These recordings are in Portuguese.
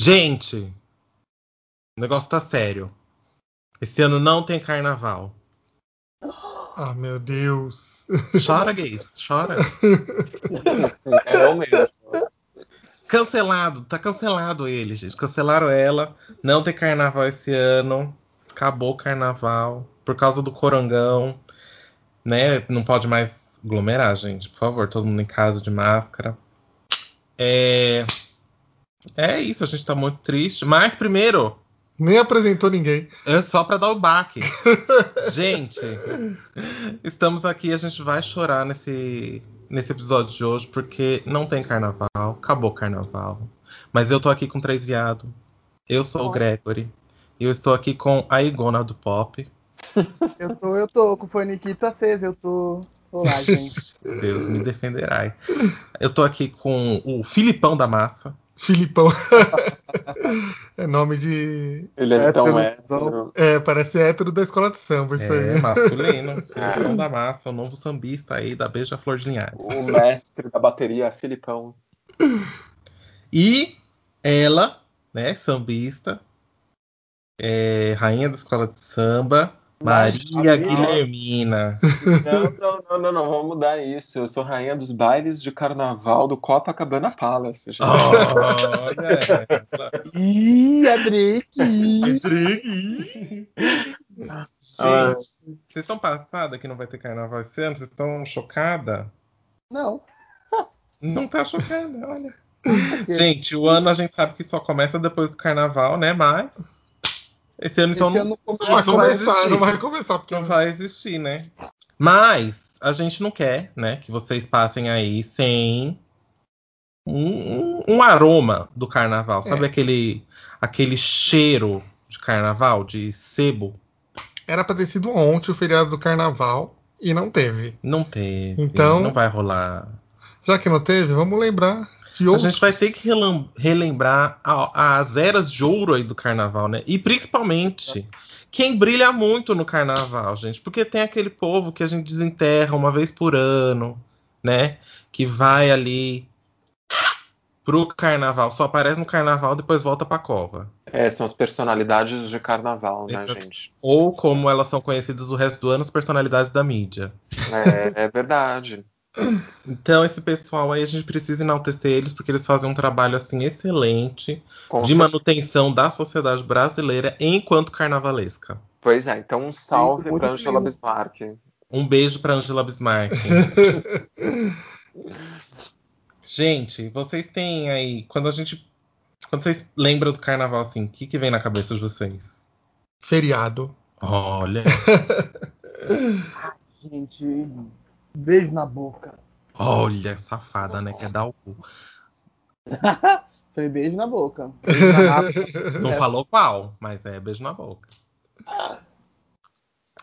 Gente, o negócio tá sério. Esse ano não tem carnaval. Ah, meu Deus. Chora, gays, chora. É eu mesmo. Cancelado, tá cancelado ele, gente. Cancelaram ela. Não tem carnaval esse ano. Acabou o carnaval. Por causa do corongão. Né? Não pode mais aglomerar, gente. Por favor, todo mundo em casa de máscara. É. É isso, a gente tá muito triste. Mas primeiro, Nem apresentou ninguém. é só pra dar o baque. gente, estamos aqui, a gente vai chorar nesse, nesse episódio de hoje, porque não tem carnaval, acabou o carnaval. Mas eu tô aqui com três viados. Eu sou o. Gregory. E eu estou aqui com a Igona do Pop. Eu tô, eu tô com o faniquito aceso, eu tô. Tô lá, gente. Deus me defenderá. Eu tô aqui com o Filipão da Massa. Filipão. é nome de. Ele é tão Hétero, hétero. É, parece hétero da escola de samba, isso É, aí. masculino. Filipão da Massa, o novo sambista aí da Beija Flor de Linhares. O mestre da bateria, Filipão. E ela, né, sambista, é, rainha da escola de samba, Maria. Guilhermina. Não, não, não, não, não, vamos mudar isso. Eu sou rainha dos bailes de carnaval do Copacabana Palace. Olha! Ih, Adrique! Ah. Gente, vocês estão passadas que não vai ter carnaval esse ano? Vocês estão chocadas? Não. Não tá chocada, olha. Gente, o ano a gente sabe que só começa depois do carnaval, né? Mas esse ano então esse não, ano Não começa- vai Não vai começar, não vai começar, porque não vai existir, né? Mas a gente não quer, né, que vocês passem aí sem um, um- um aroma do carnaval. Sabe É. aquele aquele cheiro de carnaval, de sebo? era pra ter sido ontem o feriado do carnaval e não teve. Não teve. Então- Não vai rolar. Já que não teve, vamos lembrar de A outros. gente vai ter que relam- relembrar a- as eras de ouro aí do carnaval, né? E principalmente quem brilha muito no carnaval, gente. Porque tem aquele povo que a gente desenterra uma vez por ano, né? Que vai ali pro carnaval, só aparece no carnaval depois volta pra cova. É, são as personalidades de carnaval, né, Exato. gente? Ou como elas são conhecidas o resto do ano, as personalidades da mídia. É, é verdade. Então, esse pessoal aí, a gente precisa enaltecer eles, porque eles fazem um trabalho, assim, excelente. Com de manutenção da sociedade brasileira enquanto carnavalesca. Pois é, então um salve pra Angela. Bismarck. Um beijo para Angela Bismarck. gente, vocês têm aí quando a gente quando vocês lembram do carnaval assim, o que, que vem na cabeça de vocês? Feriado. Olha, Gente, beijo na boca. olha, safada, né? Quer dar o cu. Falei beijo na boca. Beijo na. Não É. falou qual, mas é beijo na boca. Ah,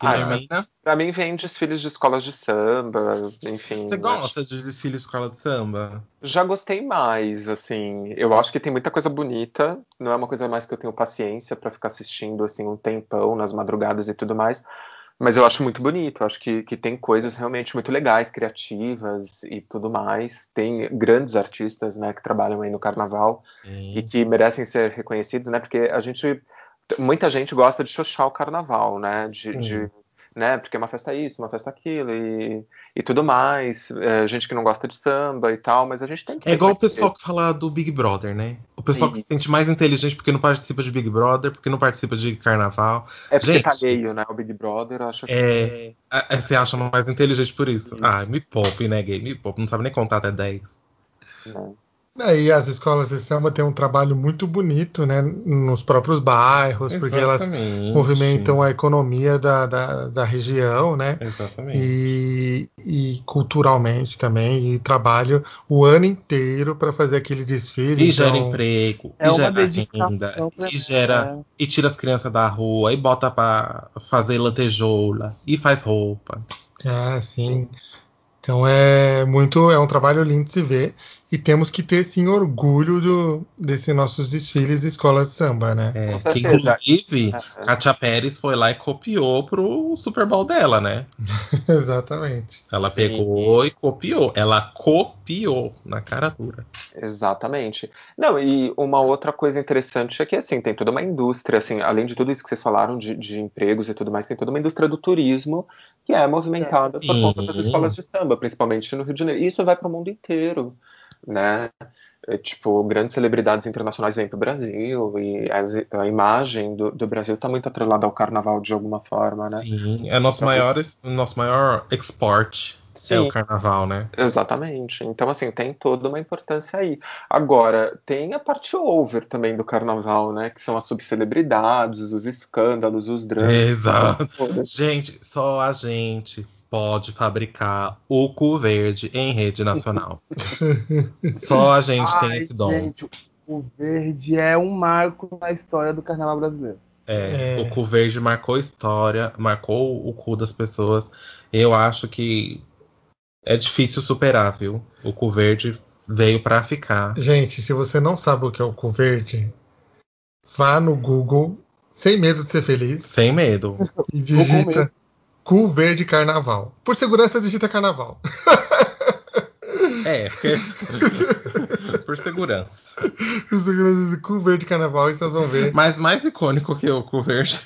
Guilhermina, Pra mim vem desfiles de escolas de samba, enfim. você acho- gosta de desfile de escola de samba? Já gostei mais, assim. Eu acho que tem muita coisa bonita. Não é uma coisa mais que eu tenho paciência pra ficar assistindo assim um tempão nas madrugadas e tudo mais. Mas eu acho muito bonito. Acho que, que tem coisas realmente muito legais, criativas e tudo mais. Tem grandes artistas, né, que trabalham aí no carnaval e que merecem ser reconhecidos, né? Porque a gente, muita gente gosta de xoxar o carnaval, né? De, Sim. de- né? Porque é uma festa isso, uma festa aquilo e, e tudo mais. É, gente que não gosta de samba e tal, mas a gente tem que É igual o pessoal que fala do Big Brother, né? O pessoal que Sim. se sente mais inteligente porque não participa de Big Brother, porque não participa de carnaval. É porque tá Gente. alheio, né? O Big Brother, eu acho que É, é, você acha mais inteligente por isso. Isso. Ah, me poupe, né, gay? Me poupe. Não sabe nem contar até 10. Né? Aí as escolas de samba têm um trabalho muito bonito, né? Nos próprios bairros, porque elas Exatamente. movimentam a economia da, da, da região, né? Exatamente. E, e culturalmente também, e trabalho o ano inteiro para fazer aquele desfile. E gera então- emprego, É e gera renda, pra- e gera e tira as crianças da rua, e bota pra fazer lantejoula, e faz roupa. Ah, sim. Então é muito, é um trabalho lindo de se ver. E temos que ter sim orgulho do, desses nossos desfiles de escola de samba, né? É, que inclusive, É. Katia Pérez foi lá e copiou pro Super Bowl dela, né? Exatamente. Ela Sim. pegou e copiou. Ela copiou na cara dura. Exatamente. Não, e uma outra coisa interessante é que, assim, tem toda uma indústria, assim, além de tudo isso que vocês falaram de, de empregos e tudo mais, tem toda uma indústria do turismo que é movimentada por Sim. conta das escolas de samba, principalmente no Rio de Janeiro. E isso vai para o mundo inteiro, né? É, tipo, grandes celebridades internacionais vêm para o Brasil e a imagem do, do Brasil está muito atrelada ao carnaval de alguma forma, né? Sim, é nosso Então- maior, nosso maior export. É Sim. o carnaval, né? Exatamente. Então, assim, tem toda uma importância aí. Agora, tem a parte over também do carnaval, né? Que são as subcelebridades, os escândalos, os dramas. Exato. Gente, só a gente pode fabricar o cu verde em rede nacional. só a gente tem Ai, esse dom. Gente, o verde é um marco na história do carnaval brasileiro. É, É. O cu verde marcou história, marcou o cu das pessoas. Eu acho que é difícil superar, viu? O cu verde veio pra ficar. Gente, se você não sabe o que é o cu verde, vá no Google, sem medo de ser feliz, Sem medo. e digita medo. Cu verde carnaval. Por segurança, digita carnaval. É, porque... por segurança. Por segurança, cu verde carnaval e vocês vão ver. Mas mais icônico que o cu verde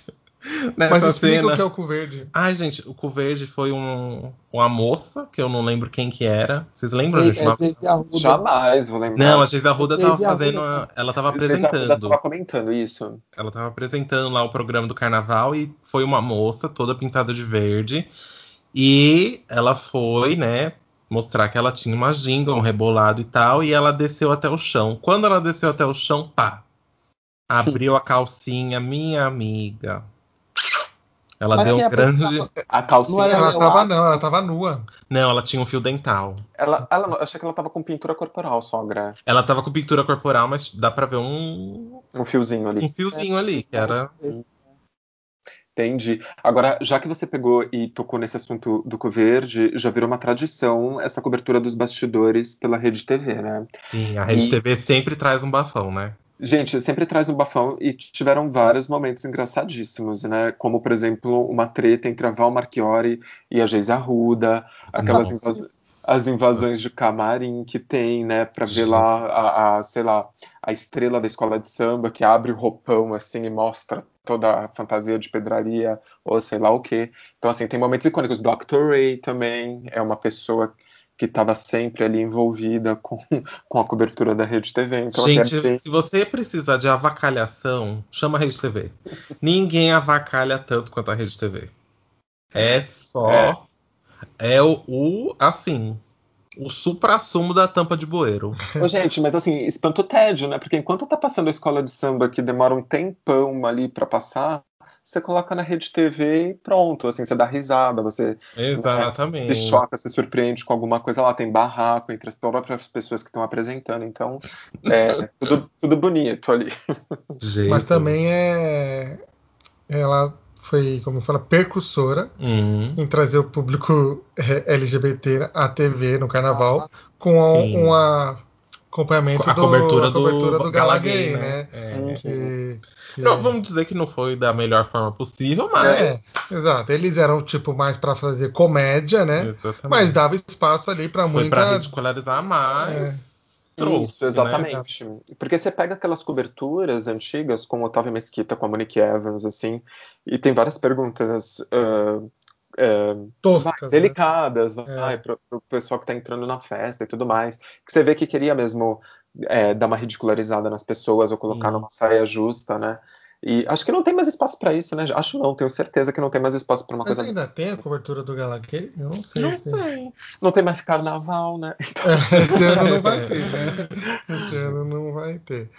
Mas nessa explica cena. o que é o cu verde. Ai, gente, o cu verde foi um, uma moça, que eu não lembro quem que era. Vocês lembram, É, gente? Uma- é, Arruda. Jamais vou lembrar. Não, a Geise Arruda Geise tava Arruda. fazendo. a- Ela tava Geise Arruda apresentando. tava comentando isso. Ela tava apresentando lá o programa do carnaval e foi uma moça toda pintada de verde. E ela foi, né, mostrar que ela tinha uma ginga, um rebolado e tal, e ela desceu até o chão. Quando ela desceu até o chão, pá! Abriu a calcinha, minha amiga. Ela Mas deu um grande. apresentava- A calcinha. Não Ela tava não, ela tava nua. Não, ela tinha um fio dental. Ela, ela, eu achei que ela tava com pintura corporal, sogra. Ela tava com pintura corporal, mas dá pra ver um, Um fiozinho ali. um fiozinho ali, que era. Entendi. Agora, já que você pegou e tocou nesse assunto do cu verde, já virou uma tradição essa cobertura dos bastidores pela Rede TV, né? Sim, a Rede E- TV sempre traz um bafão, né? Gente, sempre traz um bafão e tiveram vários momentos engraçadíssimos, né? Como, por exemplo, uma treta entre a Val Marchiori e a Geise Arruda, aquelas invas- as invasões de camarim que tem, né? Pra ver lá a, a, sei lá, a estrela da escola de samba que abre o roupão assim e mostra toda a fantasia de pedraria ou sei lá o quê. Então, assim, tem momentos icônicos. Dr. Ray também é uma pessoa que estava sempre ali envolvida com, com a cobertura da Rede TV. Então, assim, é Gente, se você precisar de avacalhação, chama a Rede TV. Ninguém avacalha tanto quanto a Rede TV. É só. É, o, o, assim. O supra-sumo da tampa de bueiro. Ô, gente, mas assim, espanta o tédio, né? Porque enquanto tá passando a escola de samba que demora um tempão ali pra passar, você coloca na rede TV e pronto, assim, você dá risada, você Exatamente. se choca, se surpreende com alguma coisa lá, tem barraco entre as próprias pessoas que estão apresentando, então é tudo, tudo bonito ali. Gente. Mas também é. Ela foi, como fala, percussora Hum, em trazer o público eh, LGBT à TV no carnaval com a- Sim. A- acompanhamento a do, cobertura a cobertura do, do Gala Gala Gay, Gay, né? É. Que, que Não, vamos dizer que não foi da melhor forma possível, mas. é, exato. Eles eram tipo mais pra fazer comédia, né? Exatamente. Mas dava espaço ali pra Foi pra muita. ridicularizar mais. É. Trouxe, Isso, né? exatamente. Porque você pega aquelas coberturas antigas, como Otávio Mesquita com a Monique Evans, assim, e tem várias perguntas ah, ah, toscas. vai, né? delicadas, vai, É. pro, pro pessoal que tá entrando na festa e tudo mais. Que você vê que queria mesmo é, dar uma ridicularizada nas pessoas ou colocar Sim. numa saia justa, né? E acho que não tem mais espaço pra isso, né? Acho não, tenho certeza que não tem mais espaço pra uma Mas coisa. ainda tem a cobertura do Gala Gay? Eu não sei. Não se- sei. Não tem mais carnaval, né? Esse ano não vai ter, né? Esse ano não vai ter.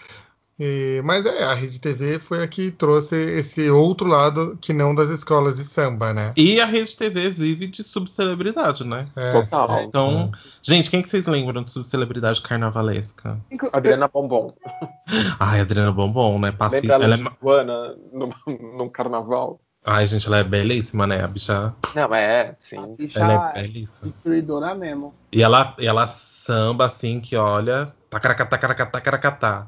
E- mas é, a Rede TV foi a que trouxe esse outro lado que não das escolas de samba, né? E a Rede TV vive de subcelebridade, né? É, Total. é, Então, gente, quem que vocês lembram de subcelebridade carnavalesca? Adriana Bombom. Ai, Adriana Bombom, né? Passi... Lembra ela Ela é... Joana num, num carnaval? Ai, gente, ela é belíssima, né? A bicha, Não, é, A sim. bicha ela é belíssima. destruidora mesmo. E ela, e ela samba, assim, que olha. Tacaracatá, tacaracatá, tacaracatá.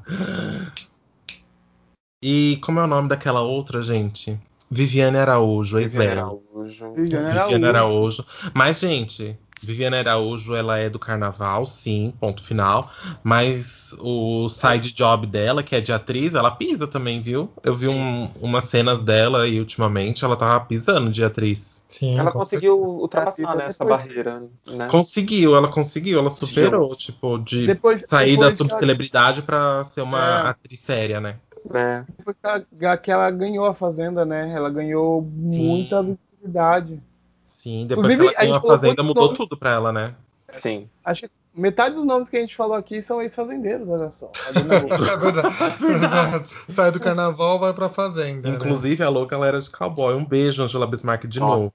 E como é o nome daquela outra, gente? Viviane Araújo, Viviane ex-Bela. Araújo. Viviane Viviane Araújo. Araújo. Mas, gente, Viviane Araújo, ela é do carnaval, sim, ponto final. Mas o side job dela, que é de atriz, ela pisa também, viu? Eu vi um- umas cenas dela e ultimamente ela tava pisando de atriz. Sim, Ela conseguiu ultrapassar né, essa barreira, né? Conseguiu, ela conseguiu, ela superou, tipo, de Depois, sair depois da ela- subcelebridade pra ser uma É. atriz séria, né? É. depois que ela, que ela ganhou a Fazenda, né? Ela ganhou muita visibilidade. Sim, depois Inclusive, que ela a ganhou a colocou Fazenda, mudou nome- tudo pra ela, né? Sim. Acho que metade dos nomes que a gente falou aqui são ex-fazendeiros, olha só. A. É verdade. Sai do carnaval, vai pra fazenda. né? Inclusive, a louca ela era de cowboy. Um beijo, Angela Bismarck, de Nossa. novo.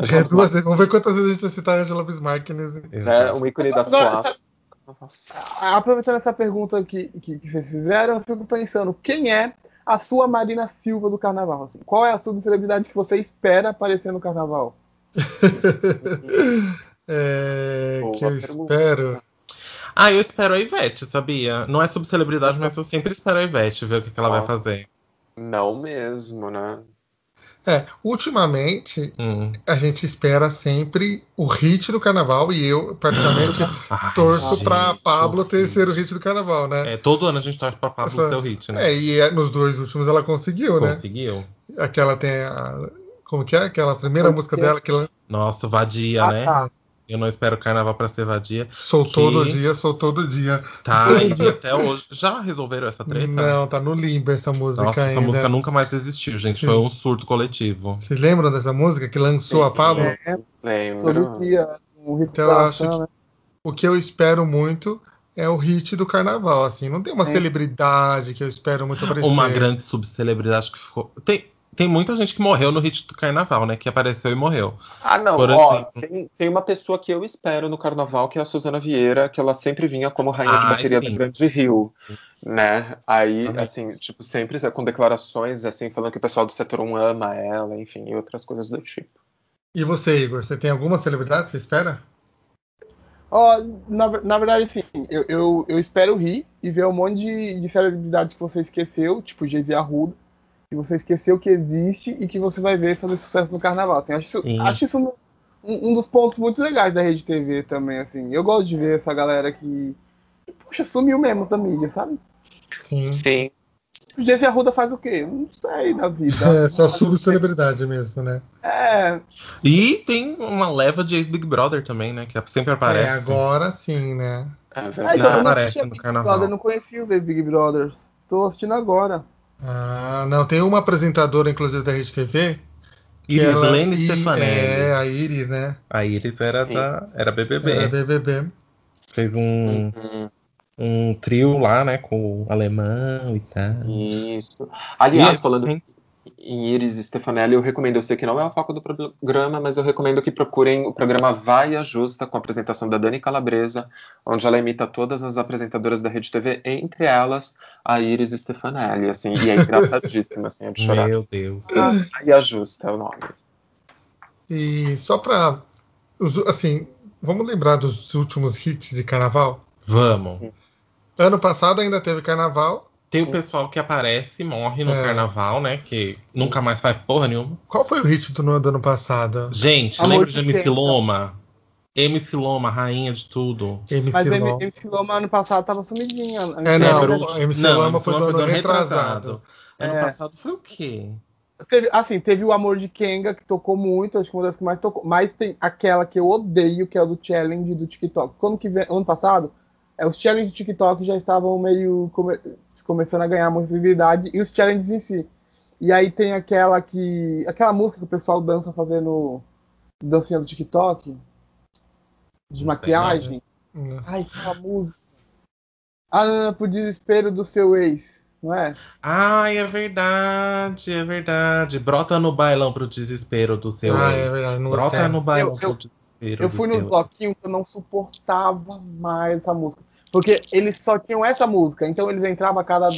É duas vezes. Vamos ver quantas vezes a gente vai citar a Angela Bismarck nesse. É um ícone das. A- Aproveitando essa pergunta que, que, que vocês fizeram, eu fico pensando, quem é a sua Marina Silva do carnaval? assim? Qual é a subcelebridade que você espera aparecer no carnaval? É, Boa que eu pergunta. espero. Ah, eu espero a Ivete, sabia? Não é subcelebridade, mas eu sempre espero a Ivete ver o que, que ela Ó. vai fazer. Não mesmo, né? É, ultimamente Hum. a gente espera sempre o hit do carnaval e eu, particularmente, Ai, torço gente, pra Pablo ter ser o hit do carnaval, né? É, todo ano a gente torce pra Pablo Essa- ser o hit, né? É, e é, nos dois últimos ela conseguiu, né? Conseguiu. Aquela tem a. Como que é? Aquela primeira Como música dela que ela Nossa, vadia, Ah, né? tá. Eu não espero carnaval pra ser vadia. soltou Que- todo dia, soltou todo dia. Tá, e até hoje. Já resolveram essa treta? Não, tá no limbo essa música Nossa, ainda. essa música nunca mais existiu, gente. Sim. Foi um surto coletivo. Vocês lembram dessa música que lançou a Pablo? É, Lembro. todo dia, um Então eu acho que né? o que eu espero muito é o hit do carnaval, assim. Não tem uma Sim. celebridade que eu espero muito aparecer. Uma grande subcelebridade que ficou. Tem, tem muita gente que morreu no hit do carnaval, né? Que apareceu e morreu. Ah, não, Por ó, exemplo. tem, tem uma pessoa que eu espero no carnaval, que é a Suzana Vieira, que ela sempre vinha como rainha de Ai, bateria sim. do Grande Rio, né? Aí, Amém. assim, tipo, sempre com declarações, assim, falando que o pessoal do setor 1 ama ela, enfim, e outras coisas do tipo. E você, Igor? Você tem alguma celebridade que você espera? Ó, na, na verdade, assim, eu, eu, eu espero rir e ver um monte de, de celebridade que você esqueceu, tipo Jay-Z Arruda, que você esqueceu que existe e que você vai ver fazer sucesso no carnaval. Assim, acho isso, Sim. acho isso um, um dos pontos muito legais da Rede TV também, assim. Eu gosto de ver essa galera que, puxa, sumiu mesmo da mídia, sabe? Sim. Sim. O Jay-Z Arruda faz o quê? Não sei da vida. É só subcelebridade mesmo, né? É, E tem uma leva de ex-Big Brother também, né? Que sempre aparece. É, agora sim, né? É Ah, verdade. então, eu não aparece no Big carnaval. Brother, não conhecia os ex-Big Brothers. Tô assistindo agora. Ah, não, tem uma apresentadora, inclusive, da Rede TV. que Iris ela- Lane e- Stefanelli. É, a Iris, né? A Iris era, Sim. da, era BBB. Era BBB. Fez um, Uhum, um trio lá, né? Com o alemão e tal. Isso. Aliás, Isso, falando sim. Em Iris Stefanelli, eu recomendo, eu sei que não é o foco do programa, mas eu recomendo que procurem o programa Vai e Justa, com a apresentação da Dani Calabresa, onde ela imita todas as apresentadoras da Rede TV, entre elas a Iris Stefanelli, assim, e é engraçadíssima, assim, é de chorar. Meu Deus. Vai e Justa é o nome. E só pra. os- Assim, vamos lembrar dos últimos hits de carnaval? Vamos. Ano passado ainda teve carnaval. Tem o pessoal que aparece e morre no É. carnaval, né? Que nunca mais faz porra nenhuma. Qual foi o hit do, ano passado? Gente, Amor lembra de de MC então? Loma? MC Loma, rainha de tudo. MC Mas Loma. M- MC Loma ano passado tava sumidinha. É, não, Bruno- o MC não, Lama MC foi do ano retrasado. Ano É. passado foi o quê? Teve, assim, teve o Amor de Kenga, que tocou muito, acho que uma das que mais tocou. Mas tem aquela que eu odeio, que é o do challenge do TikTok. Quando que vem, ano passado, é, os challenges do TikTok já estavam meio come- começando a ganhar muita visibilidade, e os challenges em si. E aí tem aquela que. aquela música que o pessoal dança fazendo dancinha do TikTok. De Não maquiagem. Hum. Ai, aquela música. Ah, não, não, pro desespero do seu ex, não é? Ai, é verdade, é verdade. Brota no bailão pro desespero do seu Ah, ex. é verdade. Não Brota no bailão Eu- pro eu- desespero Eu do fui seu no bloquinho que eu não suportava mais essa música. Porque eles só tinham essa música, então eles entravam a cada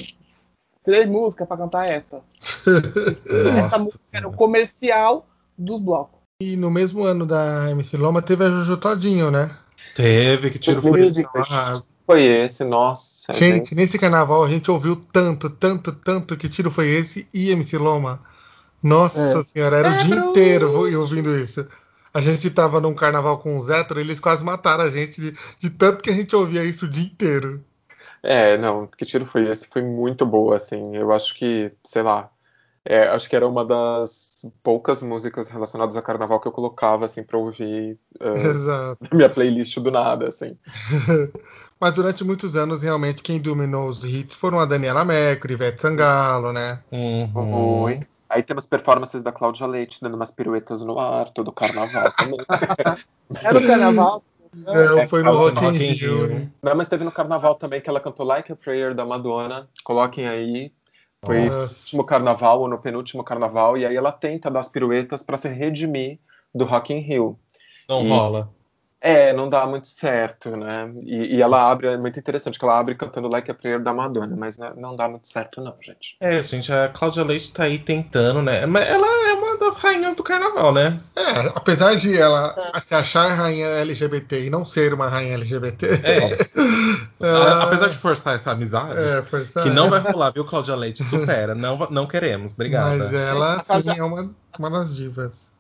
três músicas pra cantar essa. essa música era o comercial dos blocos. E no mesmo ano da MC Loma teve a Jojo Todinho, né? Teve, que tiro foi esse? Foi esse, nossa. Gente, gente, nesse carnaval a gente ouviu tanto, tanto, tanto que tiro foi esse e MC Loma. Nossa é. senhora, era é, o dia bro. inteiro ouvindo isso. A gente tava num carnaval com o Zetro, eles quase mataram a gente de, de, tanto que a gente ouvia isso o dia inteiro. É, não, que tiro foi esse? Foi muito boa, assim. Eu acho que, sei lá, é, acho que era uma das poucas músicas relacionadas a carnaval que eu colocava, assim, pra ouvir uh, na minha playlist do nada, assim. Mas durante muitos anos, realmente, quem dominou os hits foram a Daniela Mercury, Ivete Sangalo, né? Uhum. Aí temos performances da Cláudia Leite dando umas piruetas no ar, todo carnaval também. Era o carnaval? Não, é, foi no Rock in Rio. Rio. Não, mas teve no carnaval também que ela cantou Like a Prayer da Madonna. Coloquem aí. Foi Nossa. no último carnaval ou no penúltimo carnaval. E aí ela tenta dar as piruetas para se redimir do Rock in Rio. Não e... rola. É, não dá muito certo, né? E, e, ela abre, é muito interessante, que ela abre cantando Like a Prayer da Madonna, mas não dá muito certo, não, gente. É, gente, a Cláudia Leite tá aí tentando, né? Mas ela é uma das rainhas do carnaval, né? É, apesar de ela é. se achar rainha LGBT e não ser uma rainha LGBT. É. ela... Apesar de forçar essa amizade, é, forçar, que não vai rolar, viu, Cláudia Leite? Supera, não, não queremos, obrigada. Mas ela, sim, é uma, uma das divas.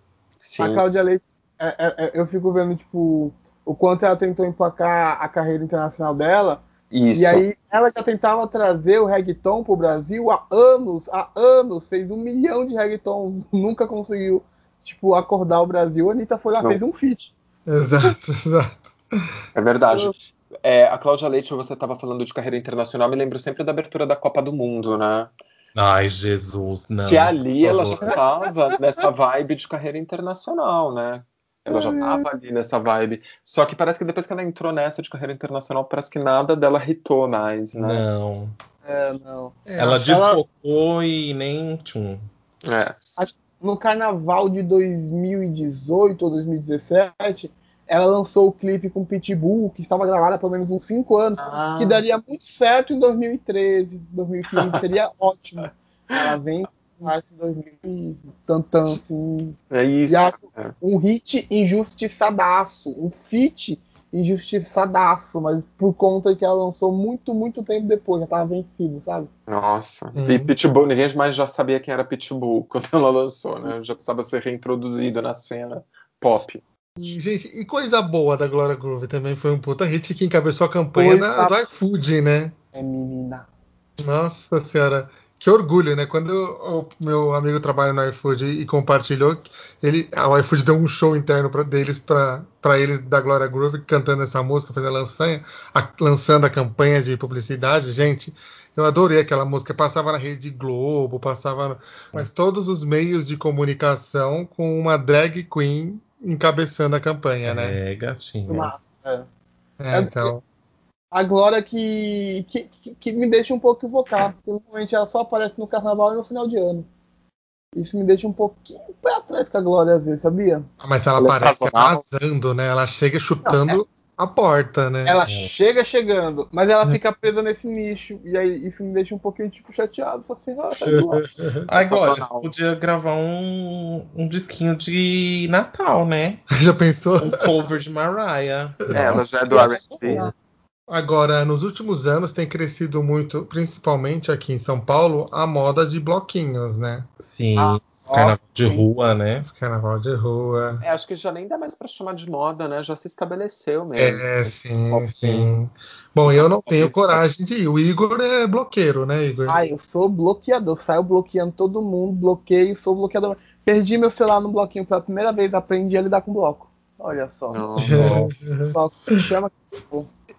Sim. A Cláudia Leite é, é, é, eu fico vendo, tipo, o quanto ela tentou empacar a carreira internacional dela. Isso. E aí ela já tentava trazer o reggaeton pro Brasil há anos, há anos, fez um milhão de reggaetons, nunca conseguiu, tipo, acordar o Brasil. A Anitta foi lá, Não. fez um feat. Exato, exato. É verdade. É, a Cláudia Leite, você estava falando de carreira internacional, me lembro sempre da abertura da Copa do Mundo, né? Ai, Jesus, não. Que ali ela já estava nessa vibe de carreira internacional, né? Ela já tava ali nessa vibe. Só que parece que depois que ela entrou nessa de carreira internacional, parece que nada dela hitou mais, né? Não. É, não. É, ela desfocou ela... e nem tchum. É. No carnaval de 2018 ou 2017, ela lançou o clipe com Pitbull, que estava gravado há pelo menos uns 5 anos, ah. que daria muito certo em 2013, 2015, seria ótimo. Ela vem mais 2000 tantan, assim. É isso. É. Um hit injustiçadaço, um feat injustiçadaço, mas por conta que ela lançou muito, muito tempo depois, já tava vencido, sabe? Nossa. E Pitbull, ninguém mais já sabia quem era Pitbull quando ela lançou, né? Já precisava ser reintroduzido na cena pop. Gente, e coisa boa da Gloria Groove também foi um puta hit que encabeçou a campanha da, do iFood, né? É menina. Nossa senhora que orgulho, né? Quando o meu amigo trabalha no iFood e compartilhou, ele, o iFood deu um show interno pra, deles para eles da Gloria Groove cantando essa música, fazendo a, lançanha, a, lançando a campanha de publicidade. Gente, eu adorei aquela música. Passava na Rede Globo, passava. Mas todos os meios de comunicação com uma drag queen encabeçando a campanha, né? É, gatinho. É. É, então a Glória que, que, que, me deixa um pouco equivocado, porque normalmente ela só aparece no carnaval e no final de ano. Isso me deixa um pouquinho pé atrás com a Glória às vezes, sabia? Ah, mas ela, ela é aparece arrasando, né? Ela chega chutando Não, é... a porta, né? Ela é. chega chegando, mas ela fica presa nesse nicho. E aí isso me deixa um pouquinho, tipo, chateado. Assim, ah, tá Ai, Glória, você podia gravar um, um disquinho de Natal, né? Já pensou? Um cover de Mariah. É, ela já é do R&B. Agora, nos últimos anos tem crescido muito, principalmente aqui em São Paulo, a moda de bloquinhos, né? Sim. Ah, carnaval de rua, né? Carnaval de rua. É, acho que já nem dá mais para chamar de moda, né? Já se estabeleceu mesmo. É, sim, sim. Bom, eu não tenho coragem de ir. O Igor é bloqueiro, né, Igor? Ah, eu sou bloqueador. Saio bloqueando todo mundo, bloqueio, sou bloqueador. Perdi meu celular no bloquinho pela primeira vez, aprendi a lidar com bloco. Olha só. Nossa. chama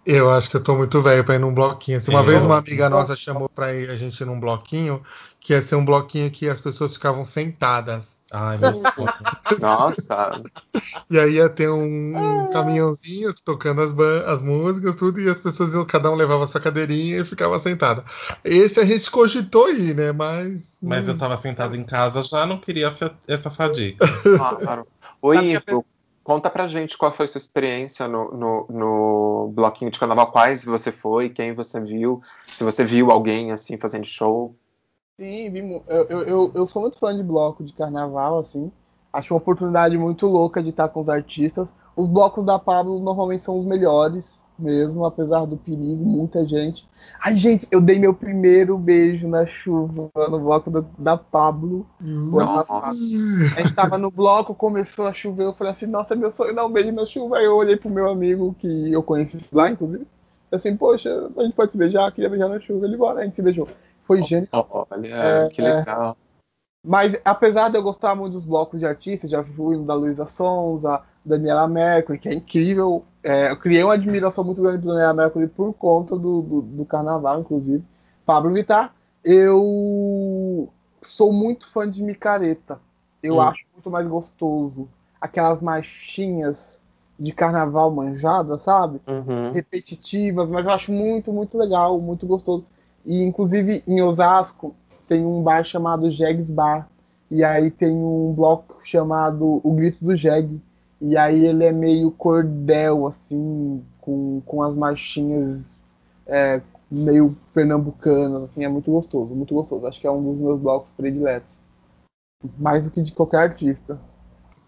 eu acho que eu tô muito velho pra ir num bloquinho. Assim, uma eu... vez uma amiga nossa chamou pra ir a gente num bloquinho, que ia ser um bloquinho que as pessoas ficavam sentadas. Ai, meu Nossa! E aí ia ter um, um caminhãozinho tocando as, as músicas, tudo, e as pessoas, cada um levava sua cadeirinha e ficava sentada. Esse a gente cogitou ir, né? Mas. Mas eu tava sentado em casa, já não queria essa fadiga. Claro. Oi, Ivo, Conta pra gente qual foi sua experiência no, no, no, bloquinho de carnaval, quais você foi, quem você viu, se você viu alguém assim fazendo show. Sim. Eu, eu, eu sou muito fã de bloco de carnaval, assim. Acho uma oportunidade muito louca de estar com os artistas. Os blocos da Pablo normalmente são os melhores, mesmo, apesar do perigo, muita gente. Ai, gente, eu dei meu primeiro beijo na chuva no bloco do, da Pablo. A gente tava no bloco, começou a chover, eu falei assim, nossa, meu sonho dar um beijo na chuva. Aí eu olhei pro meu amigo, que eu conheci lá, inclusive. Assim, poxa, a gente pode se beijar, queria beijar na chuva. Ele, bora, a gente se beijou. Foi genial. Olha, É, que legal. Mas apesar de eu gostar muito dos blocos de artistas, já fui no da Luísa Sonza, Daniela Mercury, que é incrível. É, eu criei uma admiração muito grande por Daniela Mercury por conta do, do, do carnaval, inclusive. Pablo Vittar. Eu sou muito fã de micareta. Eu Hum. acho muito mais gostoso. Aquelas marchinhas de carnaval manjada, sabe? Uhum. repetitivas, mas eu acho muito, muito legal, muito gostoso. E inclusive em Osasco tem um bar chamado Jegs Bar. E aí tem um bloco chamado O Grito do Jeg. E aí ele é meio cordel, assim, com, com as marchinhas é, meio pernambucanas, assim, é muito gostoso, muito gostoso. Acho que é um dos meus blocos prediletos. Mais do que de qualquer artista.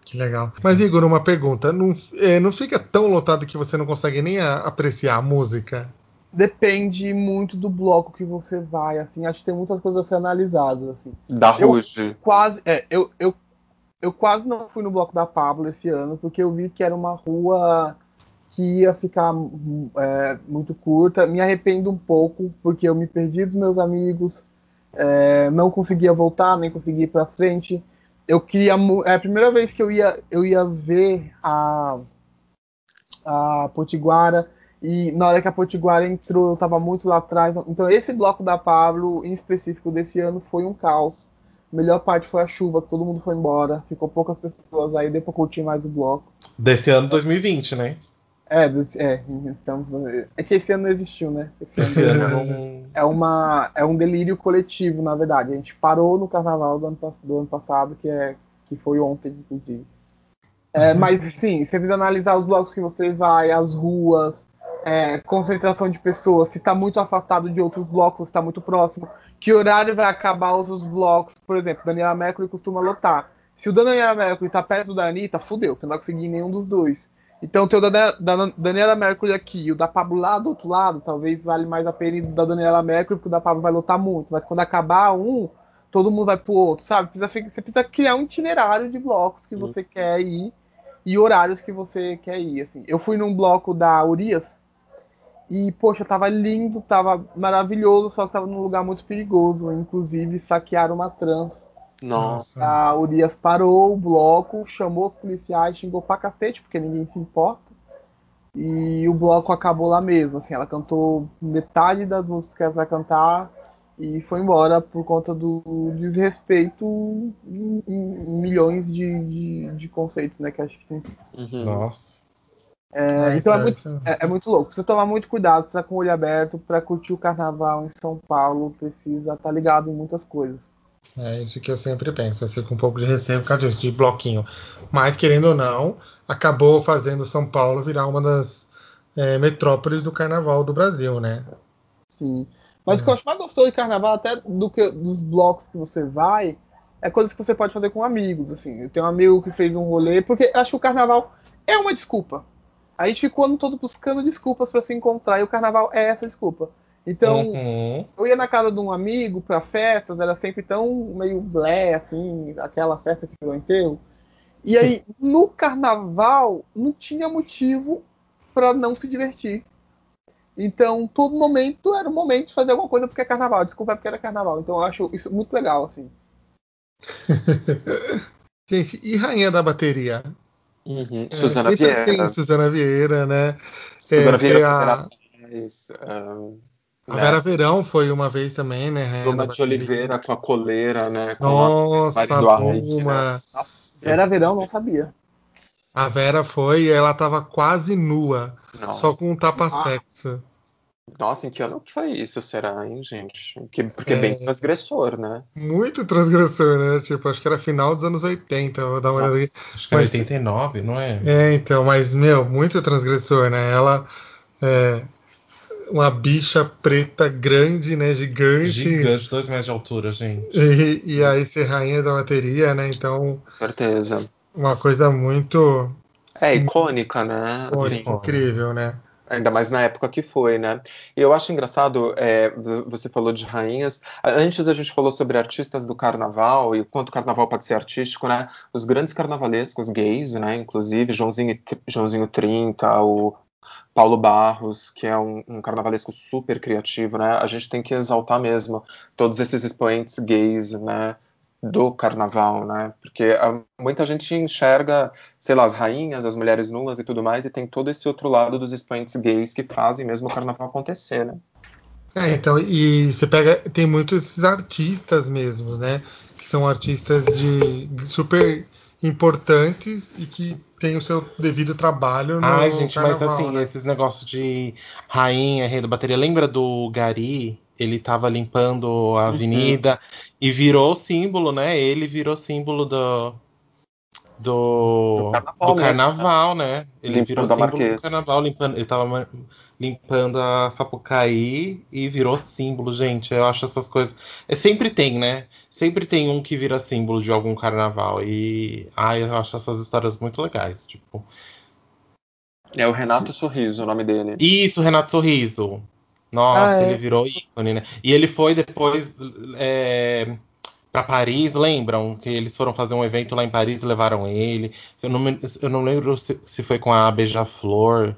Que legal. Mas, Igor, uma pergunta. Não, é, não fica tão lotado que você não consegue nem a- apreciar a música? Depende muito do bloco que você vai, assim, acho que tem muitas coisas a ser analisadas, assim. Da Eu- Ruge. quase. É, eu, eu, eu quase não fui no bloco da Pablo esse ano, porque eu vi que era uma rua que ia ficar é, muito curta. Me arrependo um pouco, porque eu me perdi dos meus amigos, é, não conseguia voltar, nem conseguia ir pra frente. Eu queria. É a primeira vez que eu ia, eu ia ver a, a Potiguara. E na hora que a Potiguara entrou, eu tava muito lá atrás. Então, esse bloco da Pablo, em específico desse ano, foi um caos. A melhor parte foi a chuva, que todo mundo foi embora. Ficou poucas pessoas aí, deu pra curtir mais o bloco. Desse ano 2020, né? É, desse- é, estamos, é que esse ano não existiu, né? Esse ano não- é, uma, é um delírio coletivo, na verdade. A gente parou no carnaval do ano, do ano passado, que, é, que foi ontem, inclusive. É, mas, sim, se você precisa analisar os blocos que você vai, as ruas, é, concentração de pessoas, se está muito afastado de outros blocos, se está muito próximo, que horário vai acabar outros blocos. Por exemplo, Daniela Mercury costuma lotar. Se o Daniela Mercury está perto da Anitta, fudeu, você não vai conseguir nenhum dos dois. Então, ter o da, da Daniela Mercury aqui e o da Pablo lá do outro lado, talvez vale mais a pena ir da Daniela Mercury, porque o da Pablo vai lotar muito. Mas quando acabar um, todo mundo vai pro outro, sabe? Precisa, você precisa criar um itinerário de blocos que você quer ir e horários que você quer ir. Assim. Eu fui num bloco da Urias e, poxa, tava lindo, tava maravilhoso, só que tava num lugar muito perigoso. Inclusive, saquearam uma trans. Nossa. A Urias parou o bloco, chamou os policiais, xingou pra cacete, porque ninguém se importa. E o bloco acabou lá mesmo. Assim, ela cantou metade das músicas que era pra cantar e foi embora por conta do desrespeito em, em- em milhões de, de, de conceitos, né? Que acho que tem. Uhum. Nossa. É, então é muito, isso- é, é muito louco. Precisa tomar muito cuidado, precisa com o olho aberto para curtir o carnaval em São Paulo. Precisa estar ligado em muitas coisas. É isso que eu sempre penso. Eu fico um pouco de receio por causa disso, de bloquinho. Mas, querendo ou não, acabou fazendo São Paulo virar uma das é, metrópoles do carnaval do Brasil, né? Sim. Mas o que eu acho mais gostoso de carnaval, até do que dos blocos que você vai, é coisas que você pode fazer com amigos. Assim. Eu tenho um amigo que fez um rolê, porque acho que o carnaval é uma desculpa. A gente ficou o ano todo buscando desculpas para se encontrar, e o carnaval é essa desculpa. Então, Uhum. eu ia na casa de um amigo pra festas, era sempre tão meio blé, assim, aquela festa que virou enterro. E aí, no carnaval, não tinha motivo pra não se divertir. Então, todo momento era o momento de fazer alguma coisa porque é carnaval. Desculpa, é porque era carnaval. Então, eu acho isso muito legal, assim. Gente, e Rainha da Bateria? Uhum. É, Suzana Vieira. Tem Suzana Vieira, né? Suzana É, Vieira, a, Vera ah, a né? Vera Verão foi uma vez também, né? Bruna de. Oliveira com a coleira, né? Com Nossa, a marido Ike, né? Bruna. Era verão, não sabia. A Vera foi e ela tava quase nua, Nossa. só com um tapa-sexo. Nossa, em que ano que foi isso, será, hein, gente? Que- porque é É. bem transgressor, né? Muito transgressor, né? Tipo, acho que era final dos anos 80, vou dar uma olhada aqui. Acho que era Mas- 89, não é? É, então, mas, meu, muito transgressor, né? Ela é uma bicha preta grande, né? Gigante. Gigante, dois metros de altura, gente. E, e aí ser rainha da bateria, né? Então, Com certeza. uma coisa muito É icônica, né? Pô, Assim, incrível, né? Ainda mais na época que foi, né? E eu acho engraçado, é, você falou de rainhas. Antes a gente falou sobre artistas do carnaval e o quanto o carnaval pode ser artístico, né? Os grandes carnavalescos gays, né? Inclusive Joãozinho, Joãozinho 30, o Paulo Barros, que é um, um carnavalesco super criativo, né? A gente tem que exaltar mesmo todos esses expoentes gays, né? Do carnaval, né? Porque ah, muita gente enxerga, sei lá, as rainhas, as mulheres nuas e tudo mais, e tem todo esse outro lado dos expoentes gays que fazem mesmo o carnaval acontecer, né? É, então, e você pega, tem muitos esses artistas mesmo, né? Que são artistas de super importantes e que têm o seu devido trabalho no Ai, gente, mas carnaval, assim, né? esses negócios de rainha, rei da bateria. Lembra do Gari? Ele tava limpando a avenida e virou símbolo, né? Ele virou símbolo do. Do, Do carnaval do mesmo, carnaval, né? Ele Limpando virou símbolo Marquês. do carnaval, limpando, ele tava ma- limpando a Sapucaí e virou símbolo, gente. Eu acho essas coisas. É, sempre tem, né? Sempre tem um que vira símbolo de algum carnaval. E ai, eu acho essas histórias muito legais. Tipo, É o Renato Sorriso, o nome dele. Isso, Renato Sorriso. Nossa, Ah, é. ele virou ícone, né? E ele foi depois é, para Paris, lembram? Que eles foram fazer um evento lá em Paris e levaram ele. Eu não, me- eu não lembro se, se foi com a Beija-Flor.